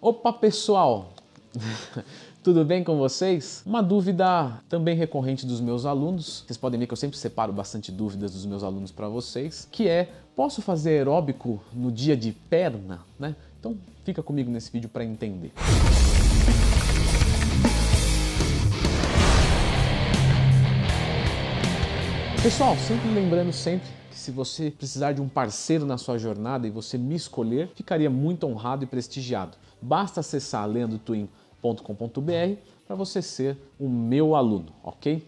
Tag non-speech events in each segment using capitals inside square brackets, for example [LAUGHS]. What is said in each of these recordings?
Opa, pessoal! [LAUGHS] Tudo bem com vocês? Uma dúvida também recorrente dos meus alunos, vocês podem ver que eu sempre separo bastante dúvidas dos meus alunos para vocês, que é: posso fazer aeróbico no dia de perna, né? Então, fica comigo nesse vídeo para entender. Pessoal, sempre lembrando sempre que se você precisar de um parceiro na sua jornada e você me escolher, ficaria muito honrado e prestigiado. Basta acessar leandrotwin.com.br para você ser o meu aluno, ok?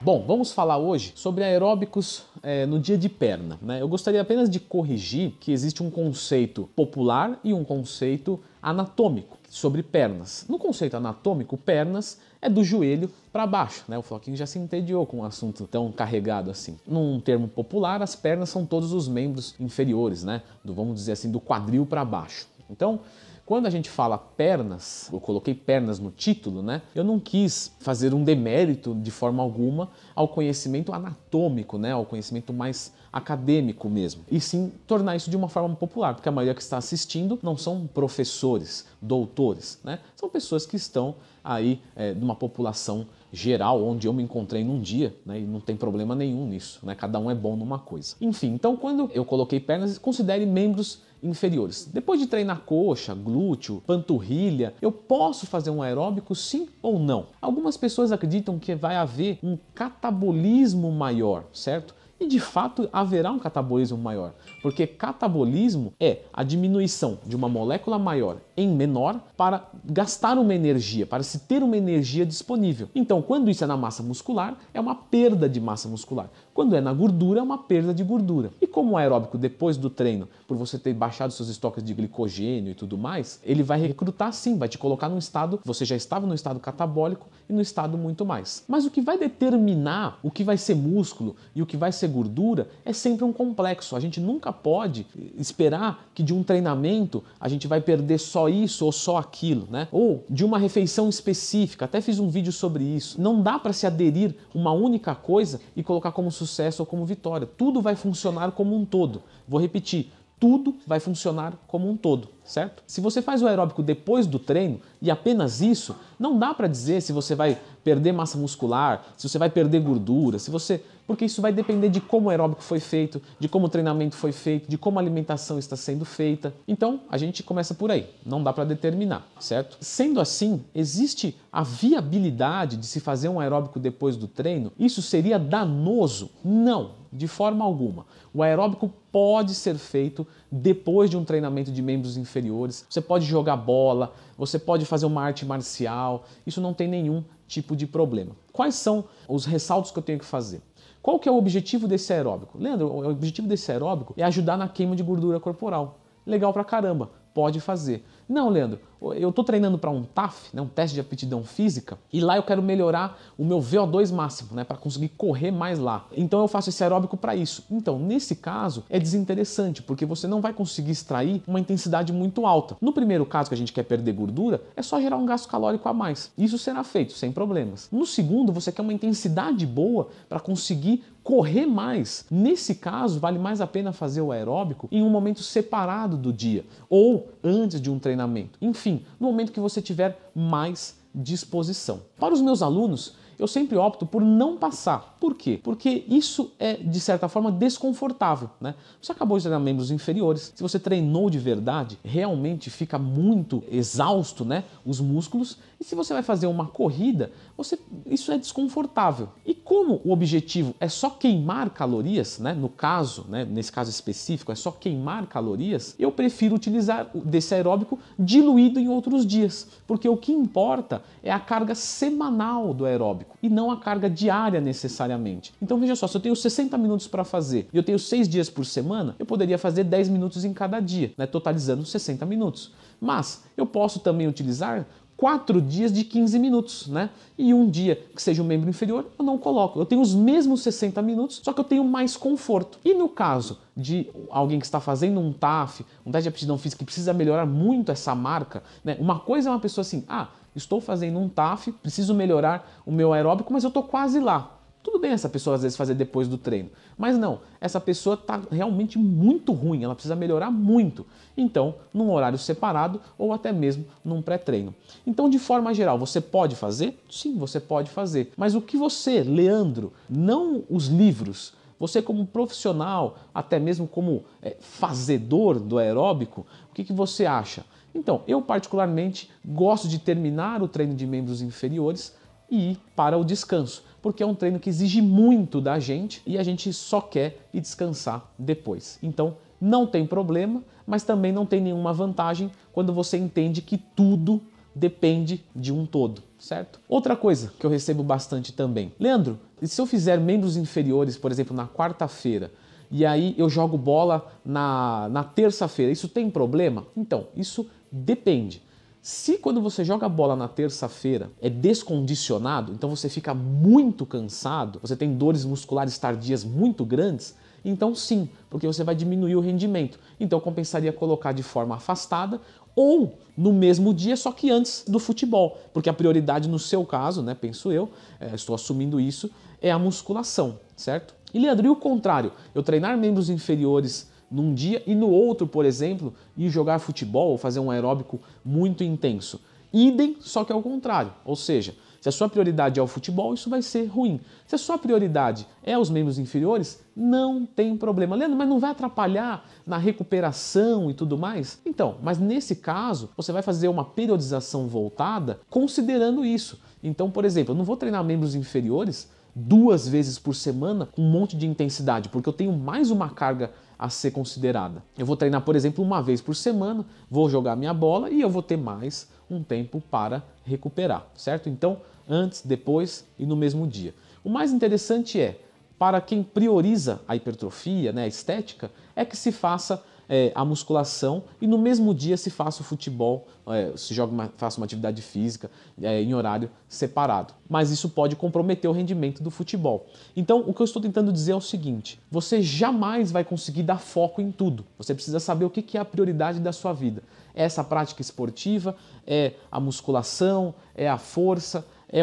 Bom, vamos falar hoje sobre aeróbicos é, no dia de perna. Né? Eu gostaria apenas de corrigir que existe um conceito popular e um conceito anatômico sobre pernas. No conceito anatômico, pernas é do joelho para baixo, né? O Floquinho já se entediou com um assunto tão carregado assim. Num termo popular, as pernas são todos os membros inferiores, né? Do vamos dizer assim, do quadril para baixo. Então, quando a gente fala pernas, eu coloquei pernas no título, né? Eu não quis fazer um demérito de forma alguma ao conhecimento anatômico, né? Ao conhecimento mais acadêmico mesmo. E sim tornar isso de uma forma popular, porque a maioria que está assistindo não são professores, doutores, né? São pessoas que estão aí é, numa população geral, onde eu me encontrei num dia, né, e não tem problema nenhum nisso, né, cada um é bom numa coisa. Enfim, então quando eu coloquei pernas, considere membros inferiores. Depois de treinar coxa, glúteo, panturrilha, eu posso fazer um aeróbico sim ou não? Algumas pessoas acreditam que vai haver um catabolismo maior, certo? E de fato haverá um catabolismo maior, porque catabolismo é a diminuição de uma molécula maior em menor para gastar uma energia, para se ter uma energia disponível. Então, quando isso é na massa muscular, é uma perda de massa muscular. Quando é na gordura, é uma perda de gordura. E como o aeróbico, depois do treino, por você ter baixado seus estoques de glicogênio e tudo mais, ele vai recrutar sim, vai te colocar num estado, você já estava no estado catabólico e no estado muito mais. Mas o que vai determinar o que vai ser músculo e o que vai ser gordura é sempre um complexo. A gente nunca pode esperar que de um treinamento a gente vai perder só isso ou só aquilo, né? Ou de uma refeição específica. Até fiz um vídeo sobre isso. Não dá para se aderir uma única coisa e colocar como sucesso ou como vitória. Tudo vai funcionar como um todo. Vou repetir, tudo vai funcionar como um todo, certo? Se você faz o aeróbico depois do treino e apenas isso, não dá para dizer se você vai perder massa muscular, se você vai perder gordura, se você, porque isso vai depender de como o aeróbico foi feito, de como o treinamento foi feito, de como a alimentação está sendo feita. Então, a gente começa por aí. Não dá para determinar, certo? Sendo assim, existe a viabilidade de se fazer um aeróbico depois do treino? Isso seria danoso? Não, de forma alguma. O aeróbico pode ser feito depois de um treinamento de membros inferiores. Você pode jogar bola, você pode fazer uma arte marcial, isso não tem nenhum tipo de problema. Quais são os ressaltos que eu tenho que fazer? Qual que é o objetivo desse aeróbico? Leandro, o objetivo desse aeróbico é ajudar na queima de gordura corporal. Legal pra caramba, pode fazer. Não, Leandro, eu estou treinando para um TAF, né, um teste de aptidão física, e lá eu quero melhorar o meu VO2 máximo, né, para conseguir correr mais lá. Então eu faço esse aeróbico para isso. Então, nesse caso, é desinteressante, porque você não vai conseguir extrair uma intensidade muito alta. No primeiro caso, que a gente quer perder gordura, é só gerar um gasto calórico a mais. Isso será feito sem problemas. No segundo, você quer uma intensidade boa para conseguir correr mais. Nesse caso, vale mais a pena fazer o aeróbico em um momento separado do dia ou antes de um treinamento. Enfim, no momento que você tiver mais disposição. Para os meus alunos, eu sempre opto por não passar. Por quê? Porque isso é, de certa forma, desconfortável. Né? Você acabou de treinar membros inferiores. Se você treinou de verdade, realmente fica muito exausto né? os músculos. E se você vai fazer uma corrida, você, isso é desconfortável. E como o objetivo é só queimar calorias, né? no caso, né? nesse caso específico, é só queimar calorias, eu prefiro utilizar desse aeróbico diluído em outros dias. Porque o que importa é a carga semanal do aeróbico e não a carga diária necessariamente. Então veja só, se eu tenho 60 minutos para fazer e eu tenho 6 dias por semana, eu poderia fazer 10 minutos em cada dia, né, totalizando 60 minutos. Mas eu posso também utilizar quatro dias de 15 minutos, né? E um dia que seja um membro inferior, eu não coloco. Eu tenho os mesmos 60 minutos, só que eu tenho mais conforto. E no caso de alguém que está fazendo um TAF, um teste de aptidão física que precisa melhorar muito essa marca, né? Uma coisa é uma pessoa assim, ah, estou fazendo um TAF, preciso melhorar o meu aeróbico, mas eu estou quase lá. Tudo bem essa pessoa às vezes fazer depois do treino, mas não, essa pessoa está realmente muito ruim, ela precisa melhorar muito. Então, num horário separado ou até mesmo num pré-treino. Então, de forma geral, você pode fazer? Sim, você pode fazer. Mas o que você, Leandro, não os livros, você como profissional, até mesmo como é, fazedor do aeróbico, o que, que você acha? Então, eu particularmente gosto de terminar o treino de membros inferiores e ir para o descanso porque é um treino que exige muito da gente e a gente só quer ir descansar depois. Então, não tem problema, mas também não tem nenhuma vantagem quando você entende que tudo depende de um todo, certo? Outra coisa que eu recebo bastante também, Leandro, e se eu fizer membros inferiores, por exemplo, na quarta-feira, e aí eu jogo bola na, na terça-feira, isso tem problema? Então, isso depende. Se quando você joga a bola na terça-feira é descondicionado, então você fica muito cansado, você tem dores musculares tardias muito grandes, então sim, porque você vai diminuir o rendimento. Então compensaria colocar de forma afastada ou no mesmo dia, só que antes do futebol, porque a prioridade no seu caso, né, penso eu, é, estou assumindo isso, é a musculação, certo? E Leandro, e o contrário? Eu treinar membros inferiores num dia e no outro, por exemplo, ir jogar futebol ou fazer um aeróbico muito intenso. Idem, só que ao contrário. Ou seja, se a sua prioridade é o futebol, isso vai ser ruim. Se a sua prioridade é os membros inferiores, não tem problema. Leandro, mas não vai atrapalhar na recuperação e tudo mais? Então, mas nesse caso, você vai fazer uma periodização voltada considerando isso. Então, por exemplo, eu não vou treinar membros inferiores duas vezes por semana com um monte de intensidade, porque eu tenho mais uma carga a ser considerada. Eu vou treinar, por exemplo, uma vez por semana, vou jogar minha bola e eu vou ter mais um tempo para recuperar, certo? Então, antes, depois e no mesmo dia. O mais interessante é, para quem prioriza a hipertrofia, né, a estética, é que se faça é, a musculação e no mesmo dia se faça o futebol, é, se joga uma, faça uma atividade física é, em horário separado. Mas isso pode comprometer o rendimento do futebol. Então, o que eu estou tentando dizer é o seguinte: você jamais vai conseguir dar foco em tudo. Você precisa saber o que é a prioridade da sua vida. É essa prática esportiva, é a musculação, é a força é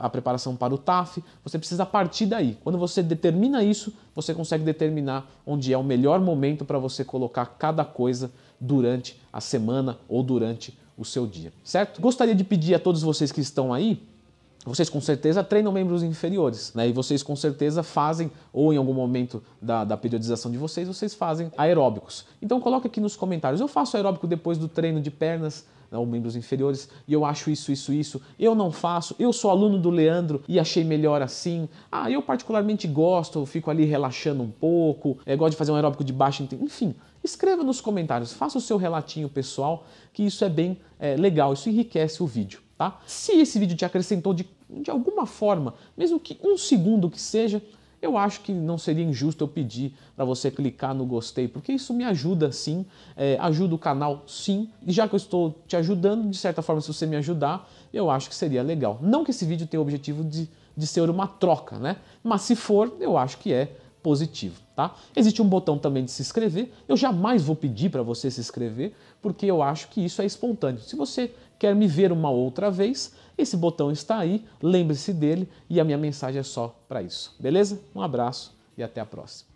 a preparação para o TAF, você precisa partir daí. Quando você determina isso, você consegue determinar onde é o melhor momento para você colocar cada coisa durante a semana ou durante o seu dia, certo? Gostaria de pedir a todos vocês que estão aí vocês com certeza treinam membros inferiores, né? E vocês com certeza fazem, ou em algum momento da, da, periodização de vocês, vocês fazem aeróbicos. Então coloque aqui nos comentários. Eu faço aeróbico depois do treino de pernas, ou membros inferiores, e eu acho isso, isso, isso, eu não faço, eu sou aluno do Leandro e achei melhor assim. Ah, eu particularmente gosto, fico ali relaxando um pouco, é, gosto de fazer um aeróbico de baixo, enfim. Escreva nos comentários, faça o seu relatinho pessoal, que isso é bem é, legal, isso enriquece o vídeo, tá? Se esse vídeo te acrescentou de, de alguma forma, mesmo que um segundo que seja, eu acho que não seria injusto eu pedir para você clicar no gostei, porque isso me ajuda sim, é, ajuda o canal sim, e já que eu estou te ajudando, de certa forma, se você me ajudar, eu acho que seria legal. Não que esse vídeo tenha o objetivo de, de ser uma troca, né? Mas se for, eu acho que é positivo, tá? Existe um botão também de se inscrever. Eu jamais vou pedir para você se inscrever, porque eu acho que isso é espontâneo. Se você quer me ver uma outra vez, esse botão está aí, lembre-se dele e a minha mensagem é só para isso. Beleza? Um abraço e até a próxima.